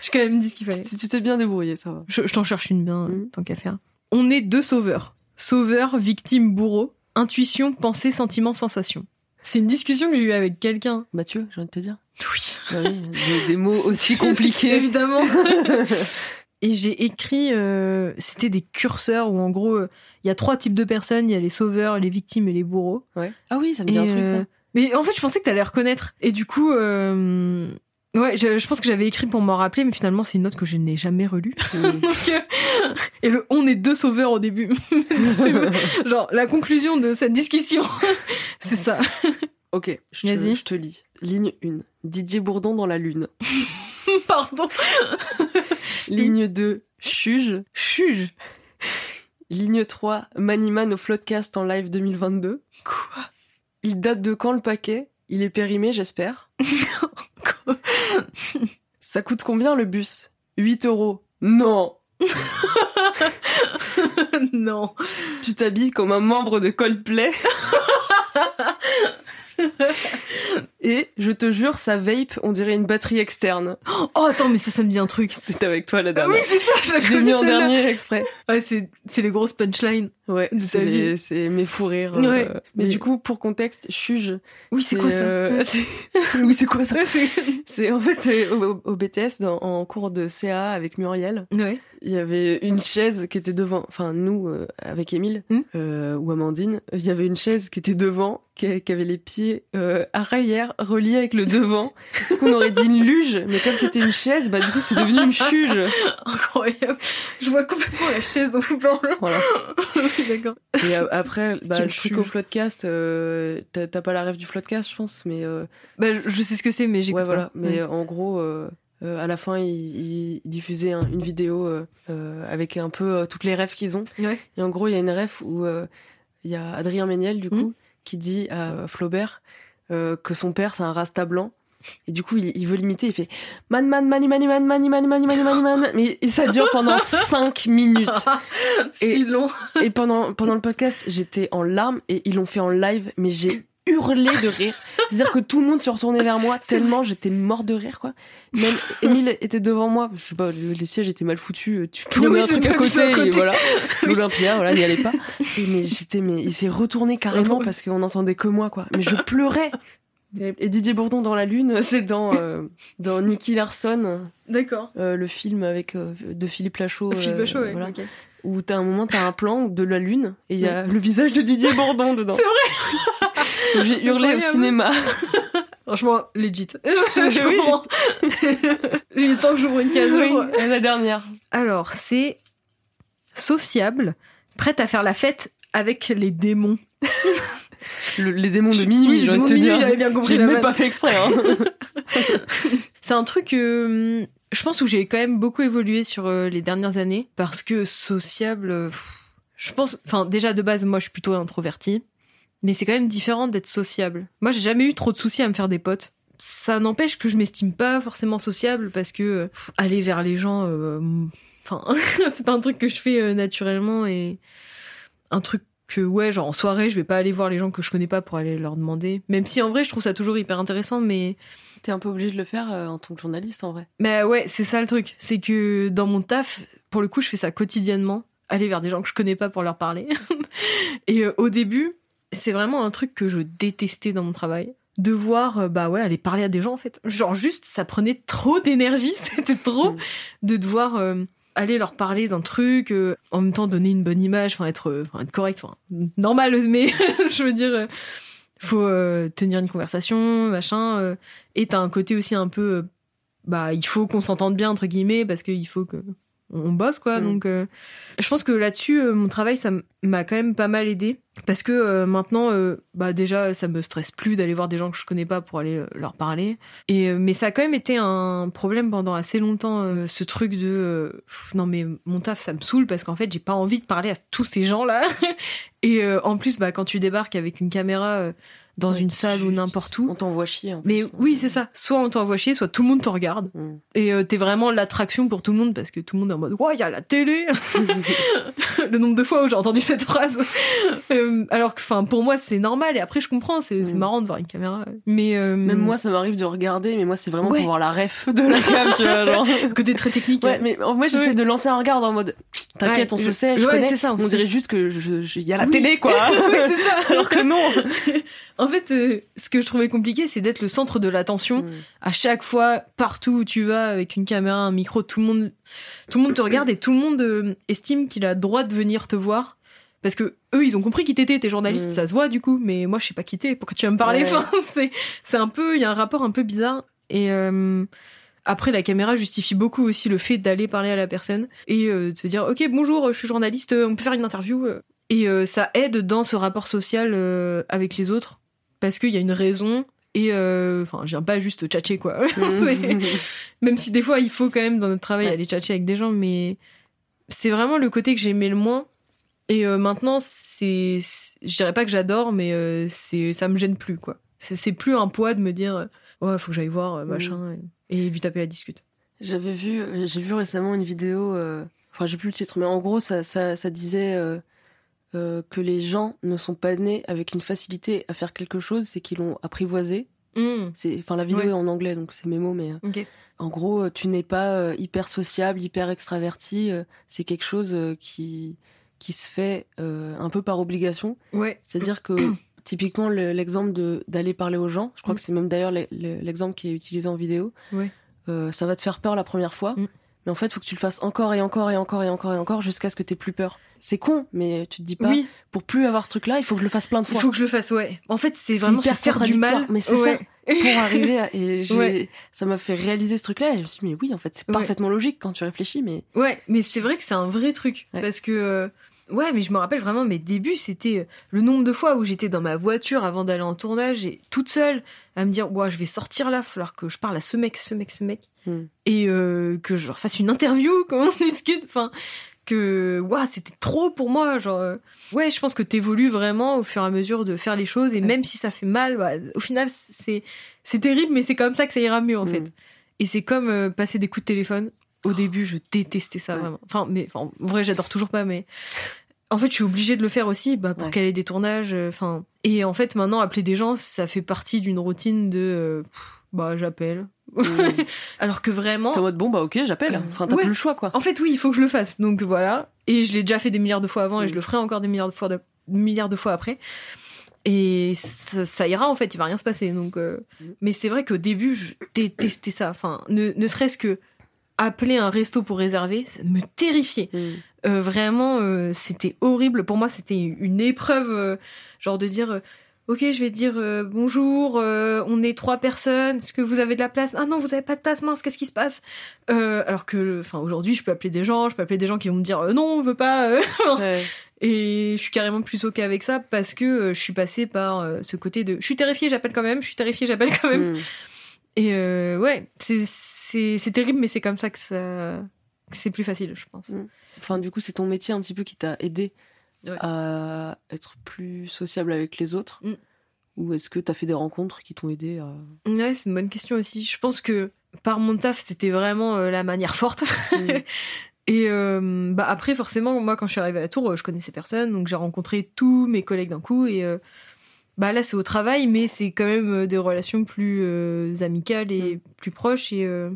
J'ai quand même dit ce qu'il fallait. Tu t'es bien débrouillé, ça va. Je, je t'en cherche une bien, Mhm. tant qu'à faire. On est deux sauveurs. Sauveur, victime, bourreau. Intuition, pensée, sentiment, sensation. C'est une discussion que j'ai eue avec quelqu'un. Mathieu, j'ai envie de te dire. Oui. Bah oui, des, des mots aussi compliqués. Évidemment. Et j'ai écrit, euh, c'était des curseurs où en gros, euh, il y a trois types de personnes. Il y a les sauveurs, les victimes et les bourreaux. Ouais. Ah oui, ça me dit Et, un truc, euh, ça. Mais en fait, je pensais que t'allais reconnaître. Et du coup, euh, ouais, je, je pense que j'avais écrit pour m'en rappeler, mais finalement, c'est une note que je n'ai jamais relue. Donc, euh, et le on est deux sauveurs au début. Genre, la conclusion de cette discussion, c'est ça. ok, je te, je te lis. Ligne 1. Didier Bourdon dans la lune. Pardon. Ligne 2. Chuge. Chuge. Ligne 3. Maniman au Floodcast en live 2022. Quoi? Il date de quand le paquet? Il est périmé, j'espère. Ça coûte combien le bus? 8 euros. Non Non. Tu t'habilles comme un membre de Coldplay? Et je te jure, sa vape, on dirait une batterie externe. Oh, attends, mais ça, ça me dit un truc. C'est avec toi la Ah dernière. oui, c'est ça, je la Je l'ai mis en dernier exprès. Ouais, c'est, c'est les grosses punchlines. Ouais, c'est c'est mes fous rires. Ouais. euh, mais, Mais- du coup, pour contexte, Chuge. Oui, c'est quoi ça euh, c'est- oui, c'est quoi ça c'est- C'est en fait c'est au, au BTS dans- en cours de CA avec Muriel. Ouais. Il y avait une chaise qui était devant, enfin nous euh, avec Émile Hmm. euh, ou Amandine, il y avait une chaise qui était devant, qui, qui avait les pieds euh, arrière reliés avec le devant. On aurait dit une luge, mais comme c'était une chaise, bah du coup c'est devenu une chuge. Incroyable. Je vois complètement la chaise dans le plan. Voilà. Oui, D'accord. Et après, bah, le truc au floodcast, euh, t'as pas la rêve du floodcast, je pense, mais euh, Bah, je, sais ce que c'est, mais j'ai ouais voilà. Mais euh, en gros, euh, euh, à la fin, ils il, diffusaient un- une vidéo euh, euh, avec un peu euh, toutes les rêves qu'ils ont. Ouais. Et en gros, il y a une ref où euh, il y a Adrien Méniel, du coup, Mhm. qui dit à Flaubert euh, que son père, c'est un rasta blanc. Et du coup, il, il veut l'imiter, il fait man man mani mani man mani mani mani mani mani man. Mais ça dure pendant 5 minutes. si Et- long. Et pendant, pendant le podcast, j'étais en larmes et ils l'ont fait en live, mais j'ai hurlé de rire. C'est-à-dire que tout le monde se retournait vers moi tellement j'étais mort de rire, quoi. Même Emile était devant moi. Je sais pas, le- les sièges étaient mal foutus. Tu prenais Oui, un truc à côté, à et voilà. L'Olympia, voilà, n'y allait pas. Et mais j'étais, mais il s'est retourné carrément parce qu'on entendait que moi, quoi. Mais je pleurais. Et Didier Bourdon dans la lune, c'est dans, euh, dans Nicky Larson, D'accord. euh, le film avec, euh, de Philippe Lachaud. Philippe euh, Lachaud, ouais. voilà où t'as un moment, t'as un plan de la lune et il y a le visage de Didier Bourdon dedans. C'est vrai. J'ai hurlé au cinéma. Franchement, legit. Je comprends. J'ai eu le temps que j'ouvre une case. Oui, la dernière. Alors, c'est sociable, prête à faire la fête avec les démons. Le- les démons de Mini, Oui, les j'ai envie démons de te dire. j'avais bien compris J'ai même pas fait exprès. Hein. C'est un truc, euh, je pense, où j'ai quand même beaucoup évolué sur euh, les dernières années parce que sociable, euh, je pense, enfin, déjà de base, moi, je suis plutôt introvertie, mais c'est quand même différent d'être sociable. Moi, j'ai jamais eu trop de soucis à me faire des potes. Ça n'empêche que je m'estime pas forcément sociable parce que pff, aller vers les gens, euh, enfin, c'est pas un truc que je fais euh, naturellement et un truc que ouais genre en soirée je vais pas aller voir les gens que je connais pas pour aller leur demander même si en vrai je trouve ça toujours hyper intéressant mais T'es un peu obligé de le faire euh, en tant que journaliste, en vrai. mais ouais, c'est ça le truc. C'est que dans mon taf, pour le coup, je fais ça quotidiennement. Aller vers des gens que je connais pas pour leur parler. Et euh, au début, c'est vraiment un truc que je détestais dans mon travail. Devoir, euh, bah ouais, aller parler à des gens en fait. Genre juste, ça prenait trop d'énergie. C'était trop de devoir euh, aller leur parler d'un truc, euh, en même temps donner une bonne image, enfin être, correct, enfin normal, mais je veux dire, faut tenir une conversation, machin. et t'as un côté aussi un peu, bah il faut qu'on s'entende bien entre guillemets parce qu'il faut que on bosse quoi. Mm. Donc euh, je pense que là-dessus, euh, mon travail ça m'a quand même pas mal aidé parce que euh, maintenant, bah déjà ça me stresse plus d'aller voir des gens que je connais pas pour aller leur parler. Et mais ça a quand même été un problème pendant assez longtemps ce truc de pff, non mais mon taf ça me saoule parce qu'en fait j'ai pas envie de parler à tous ces gens là. Et en plus bah quand tu débarques avec une caméra dans une salle ou n'importe où. On t'envoie chier. en Mais plus. oui, c'est ça. Soit on t'envoie chier, soit tout le monde te regarde. Mm. Et euh, t'es vraiment l'attraction pour tout le monde parce que tout le monde est en mode Ouais, il y a la télé Le nombre de fois où j'ai entendu cette phrase. Euh, alors que, enfin, pour moi, c'est normal. Et après, je comprends, c'est Mm. marrant de voir une caméra. Mais euh, Même moi, ça m'arrive de regarder, mais moi, c'est vraiment Ouais. pour voir la ref de la cam, tu vois. Genre. côté très technique. Ouais, mais en- moi, j'essaie de lancer un regard en mode T'inquiète, Ouais, on se sait, je ouais, connais. c'est ça, on dirait juste que il y a la Oui. télé, quoi. Oui, c'est ça. Alors que non. En fait, euh, ce que je trouvais compliqué, c'est d'être le centre de l'attention. Mm. à chaque fois, partout où tu vas, avec une caméra, un micro, tout le monde, tout le monde te regarde et tout le monde euh, estime qu'il a droit de venir te voir. Parce que eux, ils ont compris qui t'étais, t'es journaliste, Mm. ça se voit du coup, mais moi, je sais pas qui t'es, pourquoi tu vas me parler? Ouais. Enfin, c'est, un peu, il y a un rapport un peu bizarre. Et euh, après, la caméra justifie beaucoup aussi le fait d'aller parler à la personne et de se dire, ok, bonjour, je suis journaliste, on peut faire une interview. Et euh, ça aide dans ce rapport social euh, avec les autres parce qu'il y a une raison et euh, enfin je viens pas juste tchatcher quoi. C'est- même si des fois il faut quand même dans notre travail Ouais. aller tchatcher avec des gens mais c'est vraiment le côté que j'aimais le moins. Et euh, maintenant c'est je dirais pas que j'adore mais euh, c'est ça me gêne plus quoi. C'est plus un poids de me dire euh, ouais faut que j'aille voir euh, machin et, et lui taper la discute. J'avais vu, j'ai vu récemment une vidéo, euh, enfin j'ai plus le titre, mais en gros ça, ça, ça disait euh, que les gens ne sont pas nés avec une facilité à faire quelque chose, c'est qu'ils l'ont apprivoisé. Hmm. C'est, enfin, la vidéo Ouais. est en anglais, donc c'est mes mots, mais euh, en gros, euh, tu n'es pas hyper sociable, hyper extraverti. c'est quelque chose qui qui se fait un peu par obligation. Ouais. C'est-à-dire que typiquement le- l'exemple de d'aller parler aux gens, je crois Mm. que c'est même d'ailleurs le- le- l'exemple qui est utilisé en vidéo. Ouais. Euh, ça va te faire peur la première fois, Mm. Mais en fait, il faut que tu le fasses encore et encore et encore et encore et encore jusqu'à ce que t'aies plus peur. C'est con, mais tu te dis pas Oui, pour plus avoir ce truc-là, il faut que je le fasse plein de il fois faut que je le fasse, ouais. En fait, c'est vraiment se hyper faire du mal. mais c'est Ouais. pour arriver à et Ouais. ça m'a fait réaliser ce truc-là. Et je me suis dit mais oui, en fait, c'est Ouais. parfaitement logique quand tu réfléchis, mais Ouais, mais c'est vrai que c'est un vrai truc. Parce que. Ouais, mais je me rappelle vraiment mes débuts, c'était euh, le nombre de fois où j'étais dans ma voiture avant d'aller en tournage et toute seule à me dire, ouais, je vais sortir là, il falloir que je parle à ce mec, ce mec, ce mec. Hmm. Et euh, que je leur fasse une interview, comment on discute. Enfin, que. Ouah, c'était trop pour moi. Genre. euh, ouais, je pense que t'évolues vraiment au fur et à mesure de faire les choses. Et Ouais. même si ça fait mal, bah, au final, c'est c'est terrible, mais c'est comme ça que ça ira mieux, en Mm. fait. Et c'est comme euh, passer des coups de téléphone. Au début, je détestais ça Ouais. vraiment. Enfin, mais enfin, en vrai, j'adore toujours pas, mais en fait, je suis obligée de le faire aussi, bah, pour Ouais. qu'elle ait des tournages. euh, Enfin, et en fait, maintenant, appeler des gens, ça fait partie d'une routine de, euh, bah, j'appelle. Mm. Alors que vraiment, t'es en mode bon bah ok, j'appelle. Enfin, t'as ouais. plus le choix quoi. en fait, oui, il faut que je le fasse. Donc voilà. Et je l'ai déjà fait des milliards de fois avant et Mm. je le ferai encore des milliards de fois, de- milliards de fois après. Et ça, ça ira en fait, il va rien se passer. Donc, euh, Mm. mais c'est vrai qu'au début, je détestais ça. Enfin, ne, ne serait-ce que appeler un resto pour réserver, ça me terrifiait. Mm. Euh, vraiment, euh, c'était horrible. Pour moi, c'était une épreuve, euh, genre de dire. Ok, je vais dire bonjour, on est trois personnes, est-ce que vous avez de la place? Ah non, vous avez pas de place, mince, qu'est-ce qui se passe? Alors que, enfin, aujourd'hui, je peux appeler des gens, je peux appeler des gens qui vont me dire non, on veut pas. Ouais. Et je suis carrément plus ok avec ça parce que je suis passée par ce côté de je suis terrifiée, j'appelle quand même, je suis terrifiée, j'appelle quand même. Mm. Et ouais, c'est- c'est terrible, mais c'est comme ça que ça que c'est plus facile, je pense. Mm. Enfin, du coup, c'est ton métier un petit peu qui t'a aidé Ouais. à être plus sociable avec les autres Mm. Ou est-ce que t'as fait des rencontres qui t'ont aidé à... Ouais, c'est une bonne question aussi. Je pense que par mon taf, c'était vraiment euh, la manière forte. Mm. Et euh, bah après, forcément, moi, quand je suis arrivée à Tours, euh, je connaissais personne, donc j'ai rencontré tous mes collègues d'un coup. Et euh, bah là, c'est au travail, mais c'est quand même euh, des relations plus euh, amicales et plus proches. Et euh,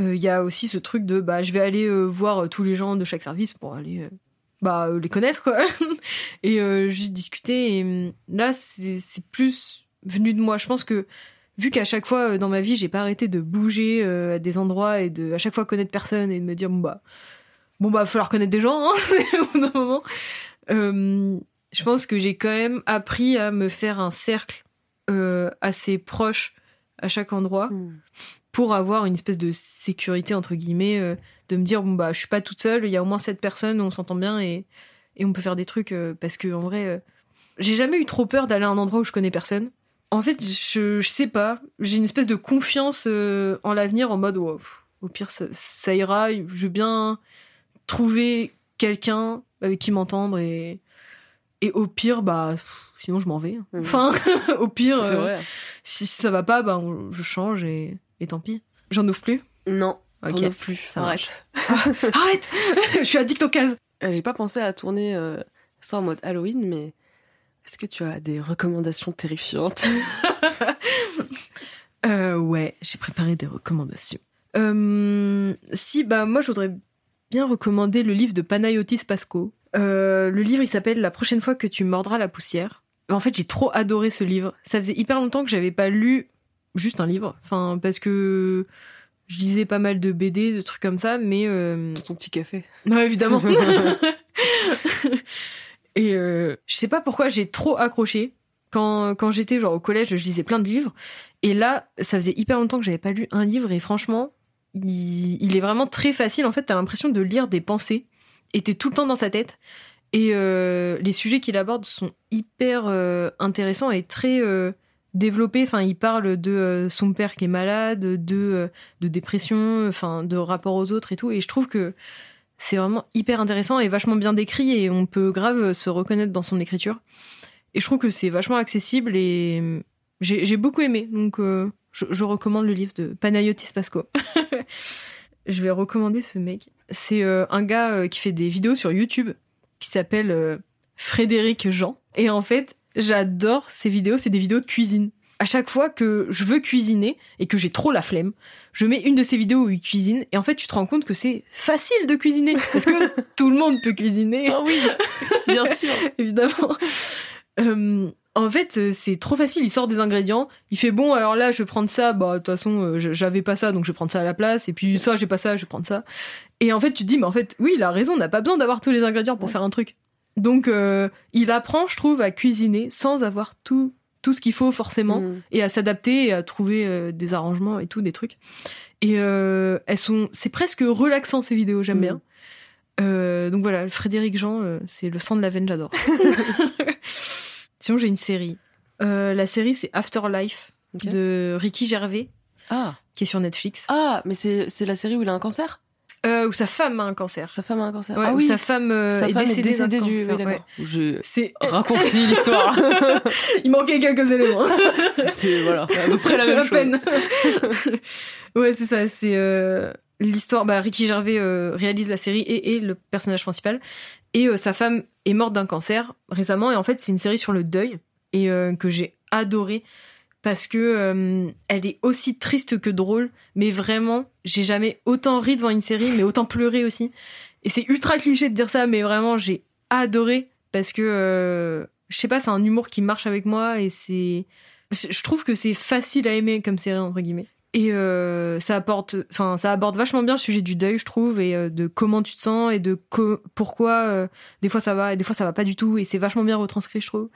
euh, il y a aussi ce truc de bah je vais aller voir tous les gens de chaque service pour aller bah les connaître quoi et juste discuter. Et euh, là, c'est plus venu de moi. Je pense que vu qu'à chaque fois dans ma vie, j'ai pas arrêté de bouger à des endroits et de à chaque fois connaître personne et de me dire bon bah bon bah falloir connaître des gens hein, au bout d'un moment. Je pense que j'ai quand même appris à me faire un cercle euh, assez proche à chaque endroit Mm. pour avoir une espèce de sécurité entre guillemets euh, de me dire bon bah je suis pas toute seule il y a au moins sept personnes on s'entend bien et, et on peut faire des trucs euh, parce que en vrai j'ai jamais eu trop peur d'aller à un endroit où je connais personne en fait je, je sais pas j'ai une espèce de confiance en l'avenir en mode pff, au pire ça, ça ira je veux bien trouver quelqu'un avec qui m'entendre et et au pire bah pff, sinon je m'en vais Mhm. enfin au pire euh, si ça va pas, bah, on- je change et, et tant pis. J'en ouvre plus? Non, Ok. t'en ouvres plus. ça Arrête. Arrête Je suis addict aux cases. Euh, J'ai pas pensé à tourner euh, ça en mode Halloween, mais est-ce que tu as des recommandations terrifiantes? Euh, ouais, j'ai préparé des recommandations. Si, bah, moi, je voudrais bien recommander le livre de Panayotis Pasco. Euh, le livre, il s'appelle La prochaine fois que tu mordras la poussière. En fait, j'ai trop adoré ce livre. Ça faisait hyper longtemps que j'avais pas lu juste un livre. Enfin, parce que je lisais pas mal de BD, de trucs comme ça, mais euh, Dans ton petit café. Non, évidemment. et euh, je sais pas pourquoi j'ai trop accroché. Quand, quand j'étais genre au collège, je lisais plein de livres. Et là, ça faisait hyper longtemps que j'avais pas lu un livre. Et franchement, il, est vraiment très facile. En fait, t'as l'impression de lire des pensées. Et t'es tout le temps dans sa tête. Et euh, les sujets qu'il aborde sont hyper euh, intéressants et très euh, développés. Enfin, il parle de son père qui est malade, de, de dépression, enfin, de rapport aux autres et tout. Et je trouve que c'est vraiment hyper intéressant et vachement bien décrit et on peut grave se reconnaître dans son écriture. Et je trouve que c'est vachement accessible et j'ai beaucoup aimé. Donc je, je recommande le livre de Panayotis Pasco. je vais recommander ce mec. C'est euh, un gars euh, qui fait des vidéos sur YouTube qui s'appelle euh, Frédéric Jean. Et en fait, j'adore ces vidéos. C'est des vidéos de cuisine. à chaque fois que je veux cuisiner et que j'ai trop la flemme, je mets une de ces vidéos où il cuisine et en fait tu te rends compte que c'est facile de cuisiner parce que tout le monde peut cuisiner. Ah oui, bien sûr. évidemment. Euh, en fait, euh, c'est trop facile. Il sort des ingrédients. Il fait bon, alors là, je vais prendre ça. Bah, de toute façon, euh, j'avais pas ça, donc je vais prendre ça à la place. Et puis, ça, j'ai pas ça, je vais prendre ça. Et en fait, tu te dis, mais en fait, oui, il a raison. On n'a pas besoin d'avoir tous les ingrédients pour Ouais. faire un truc. Donc, euh, il apprend, je trouve, à cuisiner sans avoir tout, tout ce qu'il faut forcément Mm. et à s'adapter et à trouver euh, des arrangements et tout, des trucs. Et euh, elles sont, c'est presque relaxant ces vidéos, j'aime Mm. bien. Donc voilà, Frédéric Jean, c'est le sang de la veine, j'adore. Sinon, j'ai une série. Euh, la série, c'est Afterlife de Ricky Gervais, Ah, qui est sur Netflix. ah, mais c'est la série où il a un cancer? Euh, où sa femme a un cancer. Sa femme a un cancer. Ouais, ah où oui, sa femme, euh, sa est femme décédée, est décédée du. cancer, ouais. Je C'est l'histoire. il manquait quelques éléments. c'est voilà, à peu près la même chose. peine. ouais, c'est ça. C'est euh, l'histoire. Bah, Ricky Gervais réalise la série et est le personnage principal. Et euh, sa femme est morte d'un cancer récemment. Et en fait, c'est une série sur le deuil et euh, que j'ai adoré parce que euh, elle est aussi triste que drôle. Mais vraiment, j'ai jamais autant ri devant une série, mais autant pleuré aussi. Et c'est ultra cliché de dire ça, mais vraiment, j'ai adoré parce que je sais pas, c'est un humour qui marche avec moi et c'est je trouve que c'est facile à aimer comme série entre guillemets et euh, ça apporte enfin ça aborde vachement bien le sujet du deuil je trouve et euh, de comment tu te sens et de co- pourquoi euh, des fois ça va et des fois ça va pas du tout. Et c'est vachement bien retranscrit je trouve.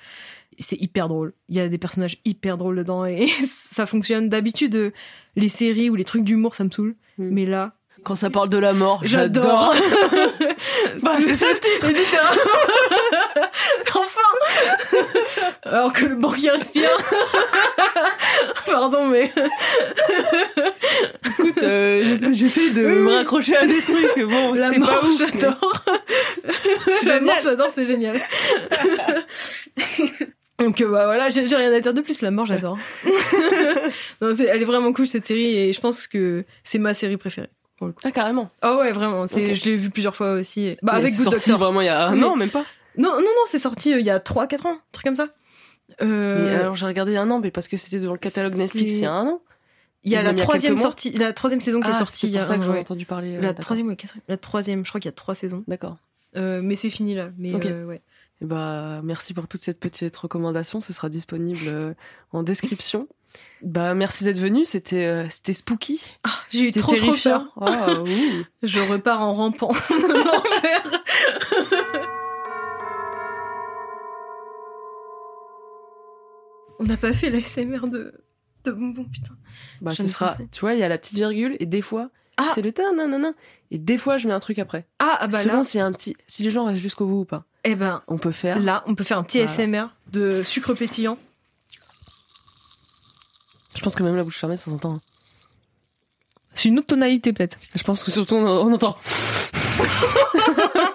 C'est hyper drôle. Il y a des personnages hyper drôles dedans et ça fonctionne. D'habitude euh, les séries ou les trucs d'humour ça me saoule. Mm. mais là Quand ça parle de la mort, j'adore bah, c'est ça le titre. Littéralement. enfin Alors que le banquier respire. Pardon, mais. Écoute, euh, j'essa- j'essaie de me raccrocher à des trucs. Bon, La mort, pas j'adore. La mort, j'adore, c'est génial. Donc euh, bah voilà, j'ai rien à dire de plus. La mort, j'adore. Elle est vraiment cool cette série et je pense que c'est ma série préférée. Ah, carrément. Ah ouais, vraiment. C'est, je l'ai vu plusieurs fois aussi. Bah Mais avec c'est Good sorti Doctor. vraiment il y a un an, même pas. Non, non, non, c'est sorti euh, il y a 3-4 ans, un truc comme ça. Euh, Mais alors j'ai regardé il y a un an, mais parce que c'était dans le catalogue Netflix il y a un an. il y a la il y a troisième sortie, la troisième saison qui est Ah, sortie c'est il y a pour ça que j'en ai entendu parler. euh, La troisième, ouais, quatrième- la troisième, je crois qu'il y a trois saisons. D'accord. Euh, mais c'est fini là. Mais Ok. euh, ouais. Et bah merci pour toute cette petite recommandation. Ce sera disponible en description. Bah merci d'être venu. C'était euh, c'était spooky. J'ai eu trop trop terrifiant. peur. Ah, ouh. Je repars en rampant. L'enfer. On n'a pas fait l'ASMR de de bonbons putain. Bah ce sera. Tu vois, il y a la petite virgule et des fois Ah. c'est le ta nanana et des fois je mets un truc après. Ah, ah bah Selon là, y a un petit, si les gens restent jusqu'au bout ou pas. eh ben On peut faire. là, on peut faire un petit Voilà. ASMR de sucre pétillant. Je pense que même la bouche fermée ça s'entend. hein. C'est une autre tonalité peut-être. Je pense que surtout on, on entend.